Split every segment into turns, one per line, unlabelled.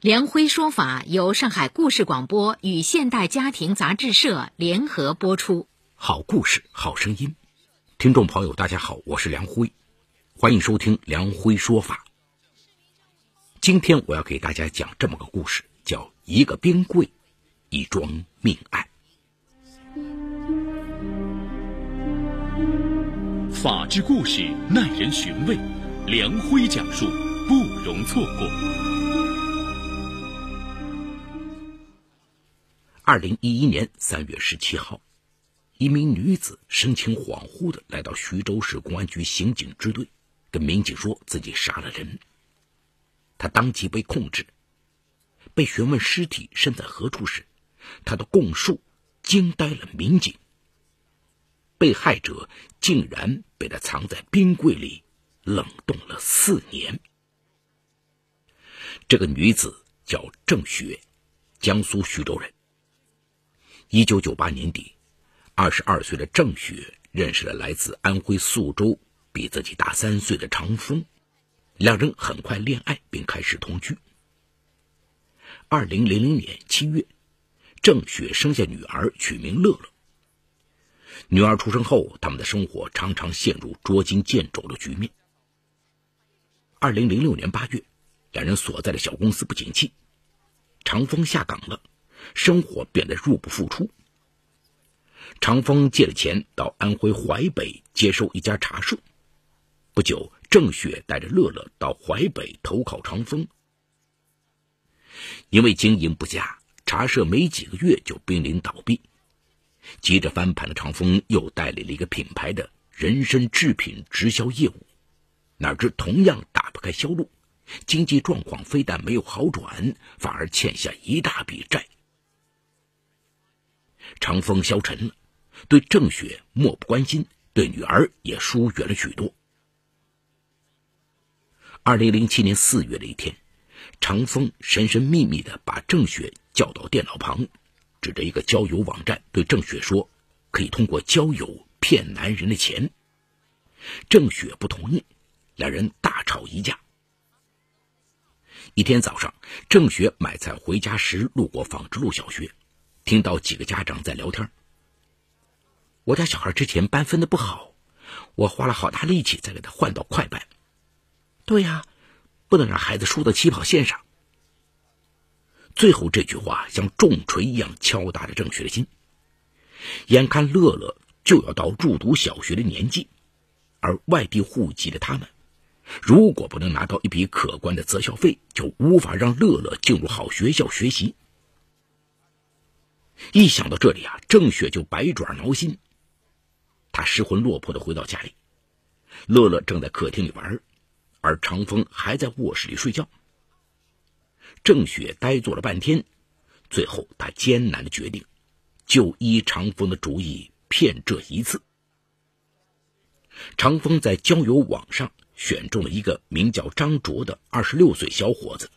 梁辉说法由上海故事广播与现代家庭杂志社联合播出。
好故事，好声音。听众朋友，大家好，我是梁辉，欢迎收听梁辉说法。今天我要给大家讲这么个故事，叫《一个冰柜，一桩命案》。
法治故事耐人寻味，梁辉讲述不容错过。
二零一一年三月十七号，一名女子神情恍惚的来到徐州市公安局刑警支队，跟民警说自己杀了人。她当即被控制。被询问尸体身在何处时，她的供述惊呆了民警。被害者竟然被她藏在冰柜里冷冻了四年。这个女子叫郑雪，江苏徐州人。一九九八年底，二十二岁的郑雪认识了来自安徽宿州、比自己大三岁的常峰，两人很快恋爱并开始同居。二零零零年七月，郑雪生下女儿，取名乐乐。女儿出生后，他们的生活常常陷入捉襟见肘的局面。二零零六年八月，两人所在的小公司不景气，常峰下岗了。生活变得入不敷出。长风借了钱到安徽淮北接收一家茶社。不久，郑雪带着乐乐到淮北投靠长风。因为经营不佳，茶社没几个月就濒临倒闭。急着翻盘的长风又代理了一个品牌的人参制品直销业务，哪知同样打不开销路，经济状况非但没有好转，反而欠下一大笔债。长风消沉了，对郑雪漠不关心，对女儿也疏远了许多。二零零七年四月的一天，长风神神秘秘的把郑雪叫到电脑旁，指着一个交友网站对郑雪说：“可以通过交友骗男人的钱。”郑雪不同意，两人大吵一架。一天早上，郑雪买菜回家时路过纺织路小学。听到几个家长在聊天。我家小孩之前班分的不好，我花了好大力气才给他换到快班。对呀，不能让孩子输到起跑线上。最后这句话像重锤一样敲打着郑雪的心。眼看乐乐就要到入读小学的年纪，而外地户籍的他们，如果不能拿到一笔可观的择校费，就无法让乐乐进入好学校学习。一想到这里啊，郑雪就百爪挠心。她失魂落魄的回到家里，乐乐正在客厅里玩，而长风还在卧室里睡觉。郑雪呆坐了半天，最后她艰难的决定，就依长风的主意骗这一次。长风在交友网上选中了一个名叫张卓的二十六岁小伙子。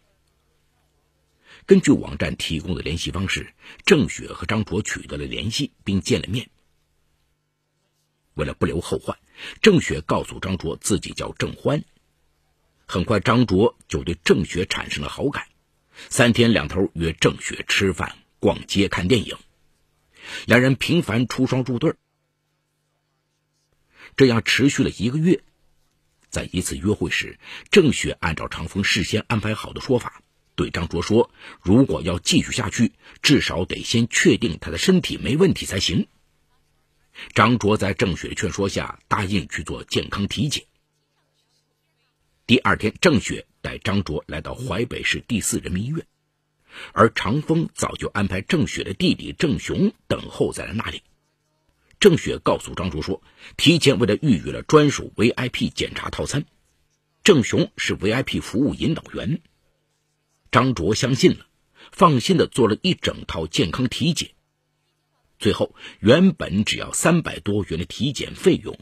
根据网站提供的联系方式，郑雪和张卓取得了联系，并见了面。为了不留后患，郑雪告诉张卓自己叫郑欢。很快，张卓就对郑雪产生了好感，三天两头约郑雪吃饭、逛街、看电影，两人频繁出双入对。这样持续了一个月，在一次约会时，郑雪按照长风事先安排好的说法。对张卓说：“如果要继续下去，至少得先确定他的身体没问题才行。”张卓在郑雪劝说下，答应去做健康体检。第二天，郑雪带张卓来到淮北市第四人民医院，而长风早就安排郑雪的弟弟郑雄等候在了那里。郑雪告诉张卓说：“提前为他预约了专属 VIP 检查套餐，郑雄是 VIP 服务引导员。”张卓相信了，放心的做了一整套健康体检。最后，原本只要三百多元的体检费用，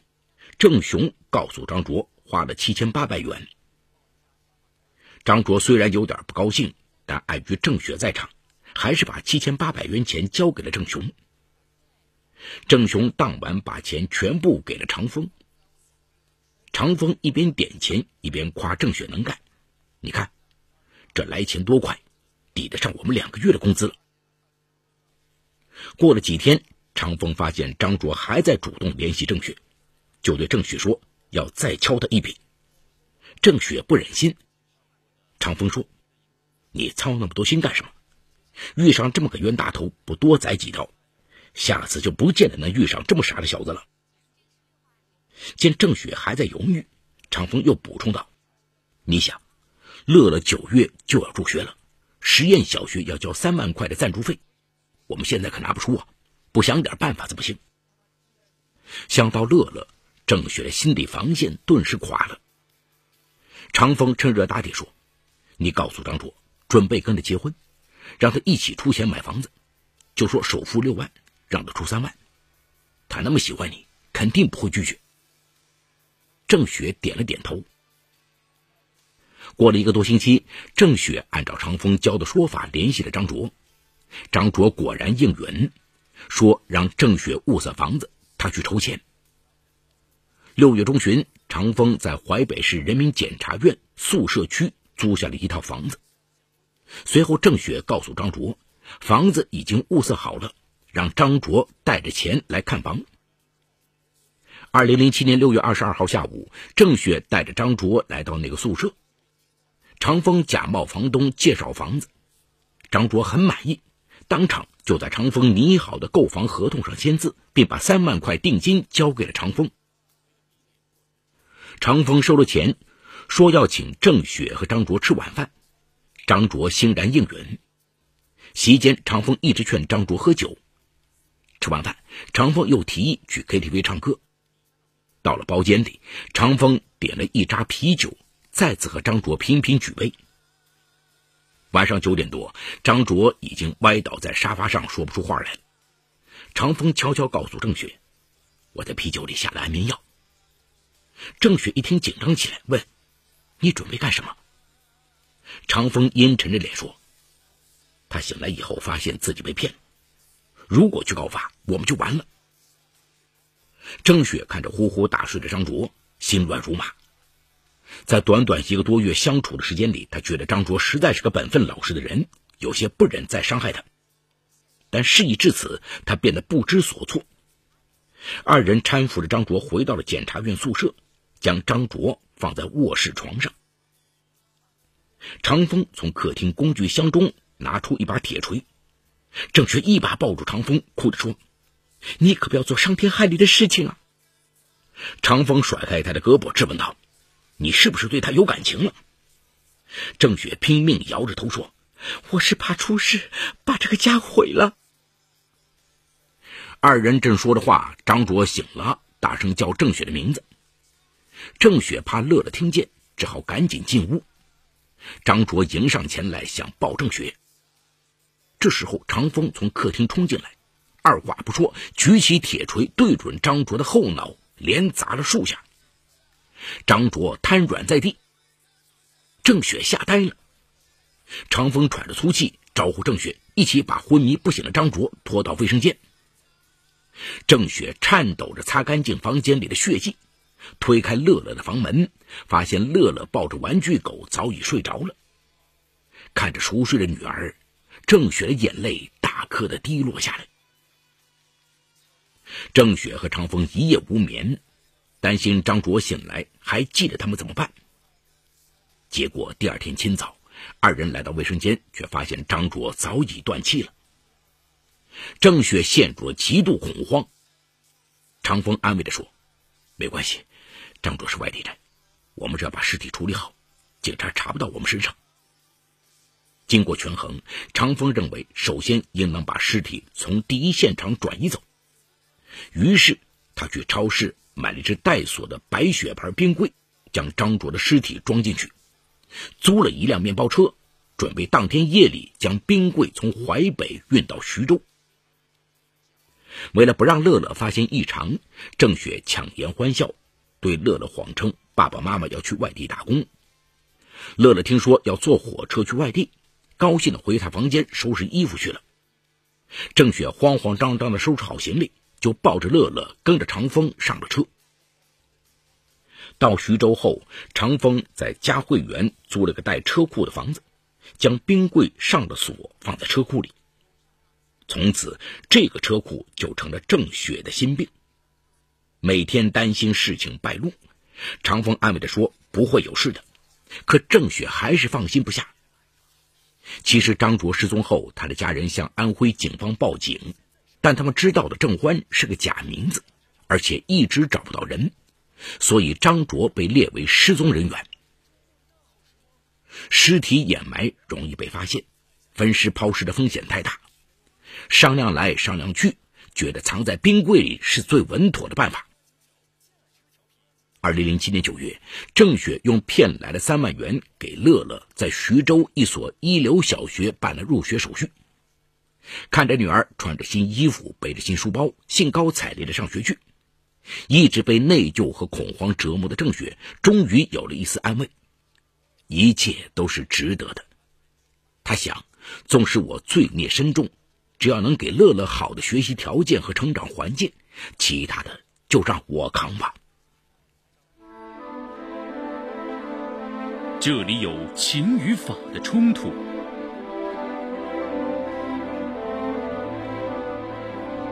郑雄告诉张卓花了七千八百元。张卓虽然有点不高兴，但碍于郑雪在场，还是把七千八百元钱交给了郑雄。郑雄当晚把钱全部给了长风。长风一边点钱一边夸郑雪能干，你看，这来钱多快，抵得上我们两个月的工资了。过了几天，长风发现张卓还在主动联系郑雪，就对郑雪说要再敲他一笔。郑雪不忍心，长风说：“你操那么多心干什么？遇上这么个冤大头，不多宰几刀，下次就不见得能遇上这么傻的小子了。”见郑雪还在犹豫，长风又补充道：“你想，乐乐九月就要入学了，实验小学要交三万块的赞助费，我们现在可拿不出啊，不想点办法怎么行？”想到乐乐，郑雪的心理防线顿时垮了。长风趁热打铁说：“你告诉张卓，准备跟他结婚，让他一起出钱买房子，就说首付六万，让他出三万，他那么喜欢你，肯定不会拒绝。”郑雪点了点头。过了一个多星期，郑雪按照长风教的说法联系了张卓，张卓果然应允，说让郑雪物色房子，他去筹钱。六月中旬，长风在淮北市人民检察院宿舍区租下了一套房子。随后，郑雪告诉张卓，房子已经物色好了，让张卓带着钱来看房。二零零七年六月二十二号下午，郑雪带着张卓来到那个宿舍。长风假冒房东介绍房子，张卓很满意，当场就在长风拟好的购房合同上签字，并把三万块定金交给了长风。长风收了钱，说要请郑雪和张卓吃晚饭，张卓欣然应允。席间，长风一直劝张卓喝酒。吃完饭，长风又提议去 KTV 唱歌。到了包间里，长风点了一扎啤酒，再次和张卓频频举杯。晚上九点多，张卓已经歪倒在沙发上，说不出话来了。长风悄悄告诉郑雪：“我在啤酒里下了安眠药。”郑雪一听紧张起来，问：“你准备干什么？”长风阴沉着脸说：“他醒来以后发现自己被骗了，如果去告发，我们就完了。”郑雪看着呼呼大睡的张卓，心乱如麻。在短短一个多月相处的时间里，他觉得张卓实在是个本分老实的人，有些不忍再伤害他。但事已至此，他变得不知所措。二人搀扶着张卓回到了检察院宿舍，将张卓放在卧室床上。长风从客厅工具箱中拿出一把铁锤，郑雪一把抱住长风，哭着说。你可不要做伤天害理的事情啊！长风甩开他的胳膊，质问道：“你是不是对他有感情了？”郑雪拼命摇着头说：“我是怕出事，把这个家毁了。”二人正说着话，张卓醒了，大声叫郑雪的名字。郑雪怕乐乐听见，只好赶紧进屋。张卓迎上前来，想抱郑雪。这时候，长风从客厅冲进来。二话不说，举起铁锤对准张卓的后脑，连砸了数下。张卓瘫软在地。郑雪吓呆了。长风喘着粗气，招呼郑雪一起把昏迷不醒的张卓拖到卫生间。郑雪颤抖着擦干净房间里的血迹，推开乐乐的房门，发现乐乐抱着玩具狗早已睡着了。看着熟睡的女儿，郑雪的眼泪大颗的滴落下来。郑雪和长风一夜无眠，担心张卓醒来还记得他们怎么办。结果第二天清早，二人来到卫生间，却发现张卓早已断气了。郑雪陷入了极度恐慌。长风安慰着说：“没关系，张卓是外地人，我们只要把尸体处理好，警察查不到我们身上。”经过权衡，长风认为，首先应当把尸体从第一现场转移走。于是，他去超市买了一只带锁的白雪牌冰柜，将张卓的尸体装进去，租了一辆面包车，准备当天夜里将冰柜从淮北运到徐州。为了不让乐乐发现异常，郑雪强颜欢笑，对乐乐谎称爸爸妈妈要去外地打工。乐乐听说要坐火车去外地，高兴的回他房间收拾衣服去了。郑雪慌慌张张的收拾好行李，就抱着乐乐跟着长风上了车。到徐州后，长风在嘉汇园租了个带车库的房子，将冰柜上了锁，放在车库里。从此，这个车库就成了郑雪的心病。每天担心事情败露，长风安慰着说不会有事的，可郑雪还是放心不下。其实张卓失踪后，他的家人向安徽警方报警，但他们知道的郑欢是个假名字，而且一直找不到人，所以张卓被列为失踪人员。尸体掩埋容易被发现，分尸抛尸的风险太大。商量来商量去，觉得藏在冰柜里是最稳妥的办法。二零零七年九月，郑雪用骗来的三万元给乐乐在徐州一所一流小学办了入学手续。看着女儿穿着新衣服，背着新书包，兴高采烈的上学去，一直被内疚和恐慌折磨的郑雪，终于有了一丝安慰。一切都是值得的，他想，纵使我罪孽深重。只要能给乐乐好的学习条件和成长环境，其他的就让我扛吧。
这里有情与法的冲突，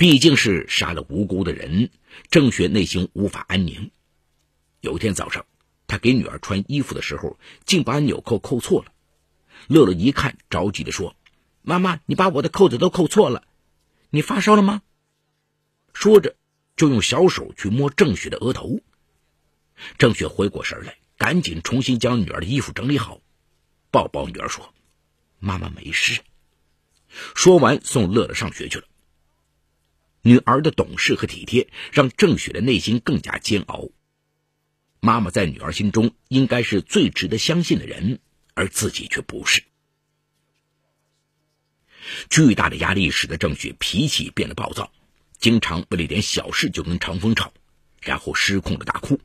毕竟是杀了无辜的人，郑雪内心无法安宁。有一天早上，她给女儿穿衣服的时候，竟把纽扣扣错了。乐乐一看，着急的说：“妈妈，你把我的扣子都扣错了，你发烧了吗？”说着，就用小手去摸郑雪的额头。郑雪回过神来，赶紧重新将女儿的衣服整理好，抱抱女儿说：“妈妈没事。”说完，送乐乐上学去了。女儿的懂事和体贴，让郑雪的内心更加煎熬。妈妈在女儿心中应该是最值得相信的人，而自己却不是。巨大的压力使得郑雪脾气变得暴躁。经常为了一点小事就跟长风吵，然后失控的大哭。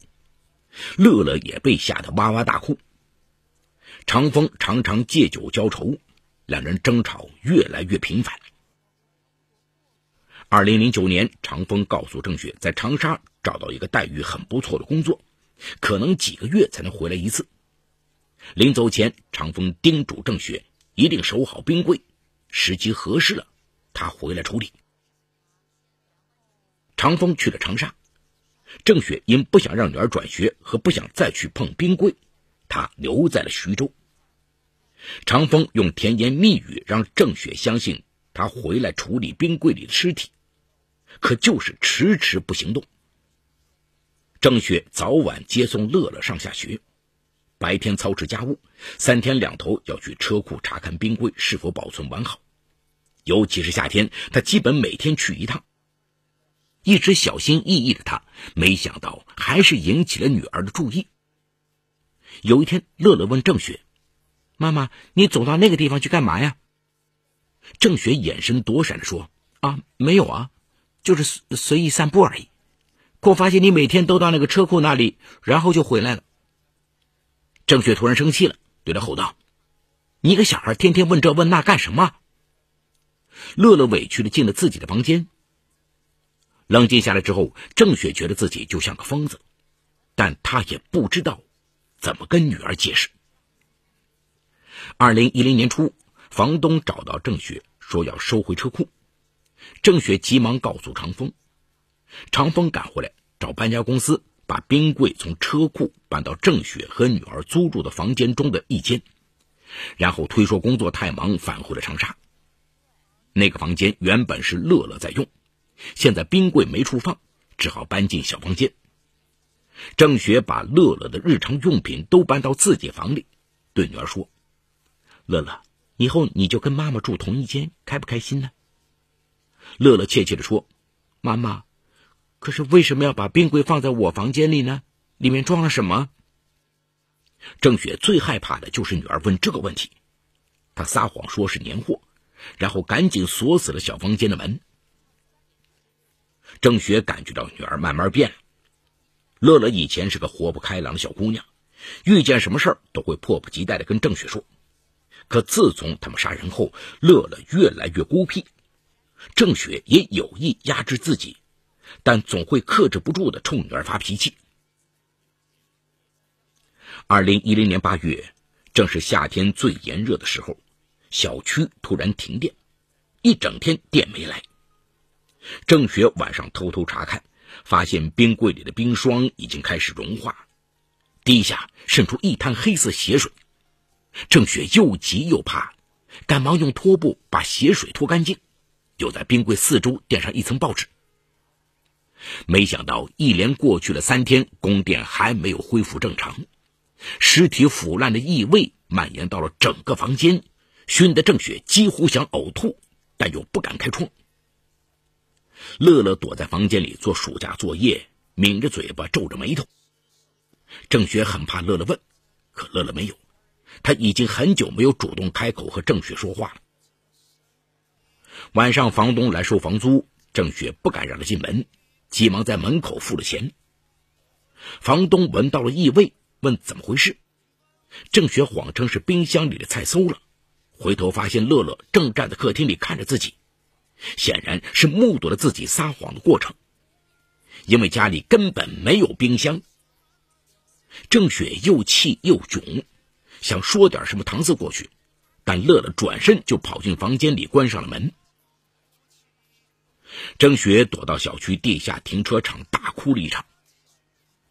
乐乐也被吓得哇哇大哭。长风常常借酒浇愁，两人争吵越来越频繁。二零零九年，长风告诉郑雪，在长沙找到一个待遇很不错的工作，可能几个月才能回来一次。临走前，长风叮嘱郑雪一定守好冰柜，时机合适了，他回来处理。长风去了长沙，郑雪因不想让女儿转学和不想再去碰冰柜，她留在了徐州。长风用甜言蜜语让郑雪相信他回来处理冰柜里的尸体，可就是迟迟不行动。郑雪早晚接送乐乐上下学，白天操持家务，三天两头要去车库查看冰柜是否保存完好，尤其是夏天，他基本每天去一趟。一直小心翼翼的他，没想到还是引起了女儿的注意。有一天，乐乐问郑雪：“妈妈，你走到那个地方去干嘛呀？”郑雪眼神躲闪着说：“啊，没有啊，就是随随意散步而已。可我发现你每天都到那个车库那里，然后就回来了。”郑雪突然生气了，对他吼道：“你一个小孩，天天问这问那干什么？”乐乐委屈的进了自己的房间。冷静下来之后，郑雪觉得自己就像个疯子，但她也不知道怎么跟女儿解释。二零一零年初，房东找到郑雪，说要收回车库。郑雪急忙告诉长风，长风赶回来找搬家公司，把冰柜从车库搬到郑雪和女儿租住的房间中的一间，然后推说工作太忙，返回了长沙。那个房间原本是乐乐在用。现在冰柜没处放，只好搬进小房间。郑雪把乐乐的日常用品都搬到自己房里，对女儿说：“乐乐，以后你就跟妈妈住同一间，开不开心呢？”乐乐怯怯地说：“妈妈，可是为什么要把冰柜放在我房间里呢？里面装了什么？”郑雪最害怕的就是女儿问这个问题，她撒谎说是年货，然后赶紧锁死了小房间的门。郑雪感觉到女儿慢慢变了。乐乐以前是个活泼开朗的小姑娘，遇见什么事儿都会迫不及待的跟郑雪说。可自从他们杀人后，乐乐越来越孤僻。郑雪也有意压制自己，但总会克制不住的冲女儿发脾气。二零一零年八月，正是夏天最炎热的时候，小区突然停电，一整天电没来。郑雪晚上偷偷查看，发现冰柜里的冰霜已经开始融化，地下渗出一滩黑色血水。郑雪又急又怕，赶忙用拖布把血水拖干净，又在冰柜四周垫上一层报纸。没想到，一连过去了三天，供电还没有恢复正常。尸体腐烂的异味蔓延到了整个房间，熏得郑雪几乎想呕吐，但又不敢开窗。乐乐躲在房间里做暑假作业，抿着嘴巴，皱着眉头。郑雪很怕乐乐问，可乐乐没有，他已经很久没有主动开口和郑雪说话了。晚上房东来收房租，郑雪不敢让他进门，急忙在门口付了钱。房东闻到了异味。问怎么回事？郑雪谎称是冰箱里的菜馊了，回头发现乐乐正站在客厅里看着自己，显然是目睹了自己撒谎的过程。因为家里根本没有冰箱。郑雪又气又窘，想说点什么搪塞过去，但乐乐转身就跑进房间里，关上了门。郑雪躲到小区地下停车场，大哭了一场。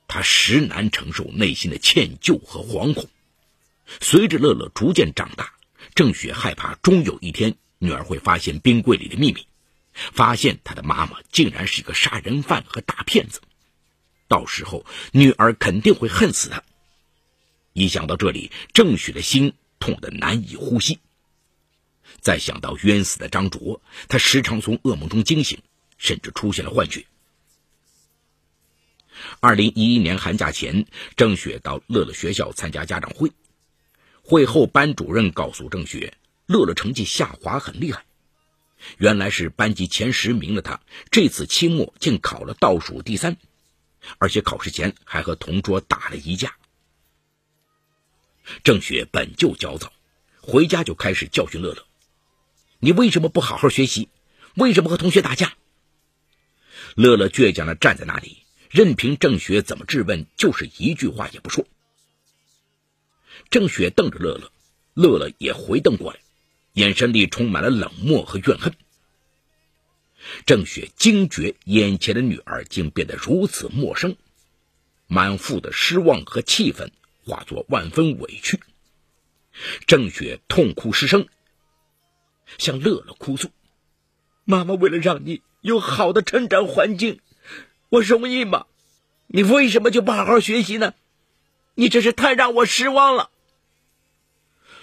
她实难承受内心的歉疚和惶恐。随着乐乐逐渐长大，郑雪害怕终有一天女儿会发现冰柜里的秘密，发现她的妈妈竟然是一个杀人犯和大骗子。到时候女儿肯定会恨死她。一想到这里，郑雪的心痛得难以呼吸。再想到冤死的张卓，他时常从噩梦中惊醒，甚至出现了幻觉。二零一一年寒假前，郑雪到乐乐学校参加家长会。会后，班主任告诉郑雪，乐乐成绩下滑很厉害。原来是班级前十名的他，这次期末竟考了倒数第三，而且考试前还和同桌打了一架。郑雪本就焦躁，回家就开始教训乐乐：“你为什么不好好学习？为什么和同学打架？”乐乐倔强的站在那里。任凭郑雪怎么质问，就是一句话也不说。郑雪瞪着乐乐，乐乐也回瞪过来，眼神里充满了冷漠和怨恨。郑雪惊觉眼前的女儿竟变得如此陌生，满腹的失望和气愤化作万分委屈。郑雪痛哭失声，向乐乐哭诉：“妈妈为了让你有好的成长环境。”我容易吗？你为什么就不好好学习呢？你真是太让我失望了。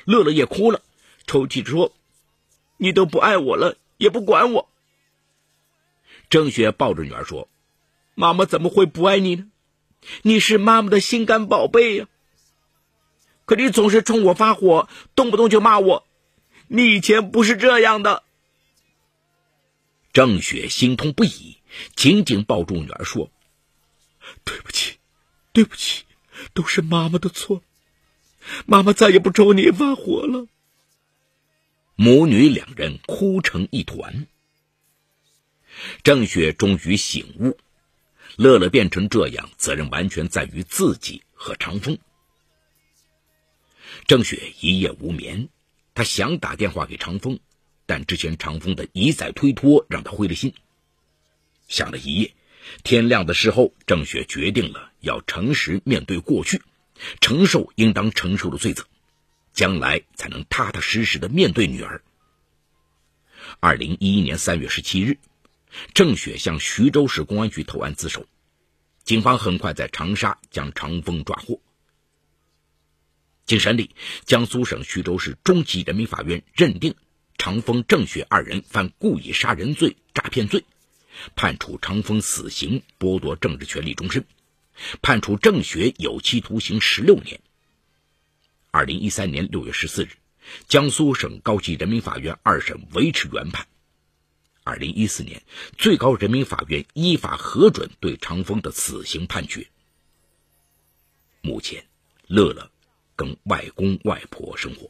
乐乐也哭了，抽泣着说：“你都不爱我了，也不管我。”郑雪抱着女儿说：“妈妈怎么会不爱你呢？你是妈妈的心肝宝贝呀。可你总是冲我发火，动不动就骂我。你以前不是这样的。”郑雪心痛不已。紧紧抱住女儿说：“对不起，对不起，都是妈妈的错。妈妈再也不抽你发火了。”母女两人哭成一团。郑雪终于醒悟，乐乐变成这样，责任完全在于自己和长风。郑雪一夜无眠，他想打电话给长风，但之前长风的一再推脱让他灰了心。想了一夜，天亮的时候，郑雪决定了要诚实面对过去，承受应当承受的罪责，将来才能踏踏实实的面对女儿。二零一一年三月十七日，郑雪向徐州市公安局投案自首。警方很快在长沙将长风抓获。经审理，江苏省徐州市中级人民法院认定长风、郑雪二人犯故意杀人罪、诈骗罪，判处长风死刑，剥夺政治权利终身；判处郑雪有期徒刑十六年。二零一三年六月十四日，江苏省高级人民法院二审维持原判。二零一四年，最高人民法院依法核准对长风的死刑判决。目前，乐乐跟外公外婆生活。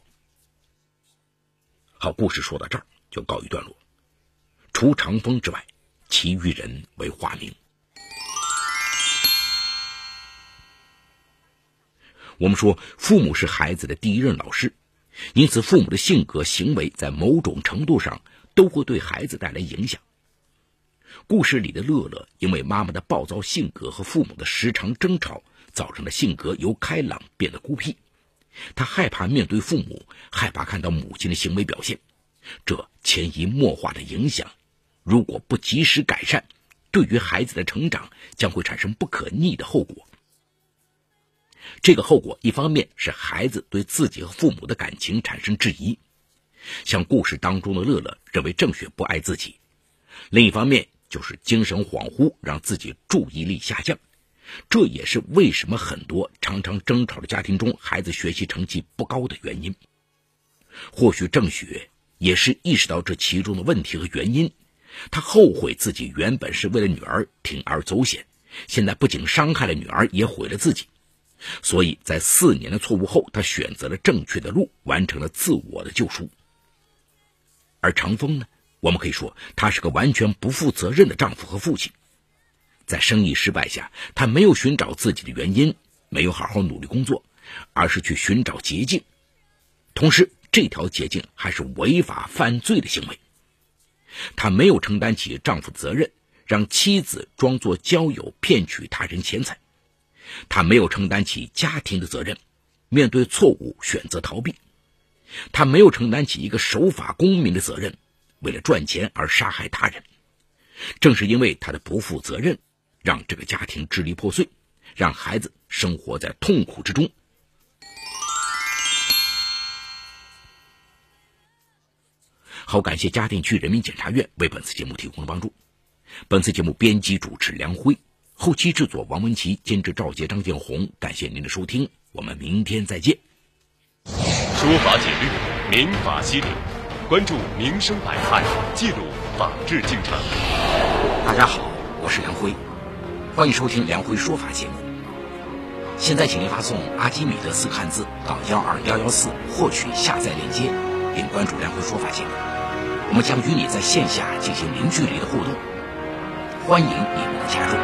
好，故事说到这儿就告一段落。除长风之外，其余人为化名。我们说，父母是孩子的第一任老师，因此父母的性格行为在某种程度上都会对孩子带来影响。故事里的乐乐，因为妈妈的暴躁性格和父母的时常争吵，造成了性格由开朗变得孤僻。他害怕面对父母，害怕看到母亲的行为表现，这潜移默化的影响，如果不及时改善，对于孩子的成长将会产生不可逆的后果。这个后果，一方面是孩子对自己和父母的感情产生质疑，像故事当中的乐乐认为郑雪不爱自己；另一方面就是精神恍惚，让自己注意力下降。这也是为什么很多常常争吵的家庭中，孩子学习成绩不高的原因。或许郑雪也是意识到这其中的问题和原因，她后悔自己原本是为了女儿铤而走险，现在不仅伤害了女儿，也毁了自己。所以在四年的错误后，她选择了正确的路，完成了自我的救赎。而长风呢？我们可以说，他是个完全不负责任的丈夫和父亲。在生意失败下，他没有寻找自己的原因，没有好好努力工作，而是去寻找捷径。同时，这条捷径还是违法犯罪的行为。他没有承担起丈夫责任，让妻子装作交友骗取他人钱财。他没有承担起家庭的责任，面对错误选择逃避；他没有承担起一个守法公民的责任，为了赚钱而杀害他人。正是因为他的不负责任，让这个家庭支离破碎，让孩子生活在痛苦之中。好，感谢嘉定区人民检察院为本次节目提供的帮助。本次节目编辑主持梁辉。后期制作王文琪，监制赵杰、张建红。感谢您的收听，我们明天再见。
说法解律，民法析理，关注民生百态，记录法治进程。
大家好，我是梁辉，欢迎收听梁辉说法节目。现在，请您发送“阿基米德”四个汉字到幺二幺幺四，获取下载链接，并关注梁辉说法节目。我们将与你在线下进行零距离的互动，欢迎你们的加入。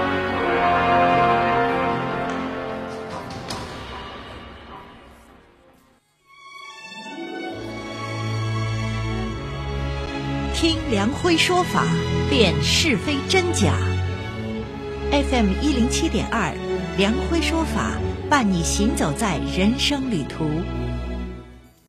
听梁辉说法，辨是非真假。FM 一零七点二，梁辉说法伴你行走在人生旅途。